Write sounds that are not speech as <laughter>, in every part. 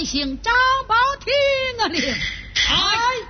传行张宝听啊令。水 <laughs>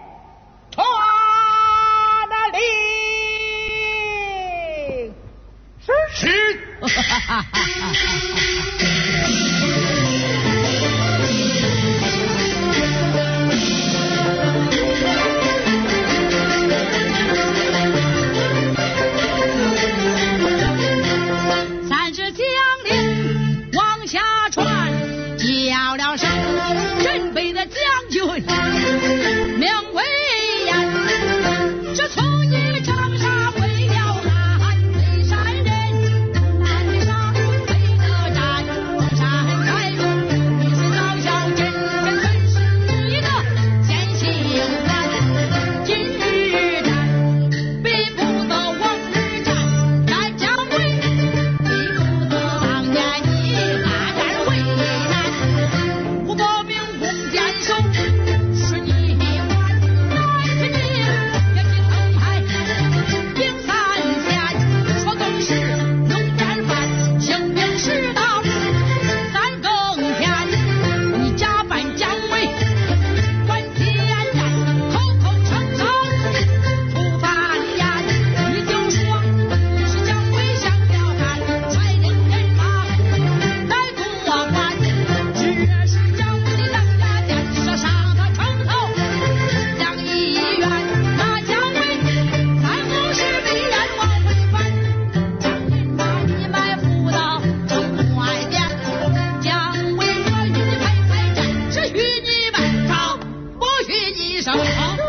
想啊。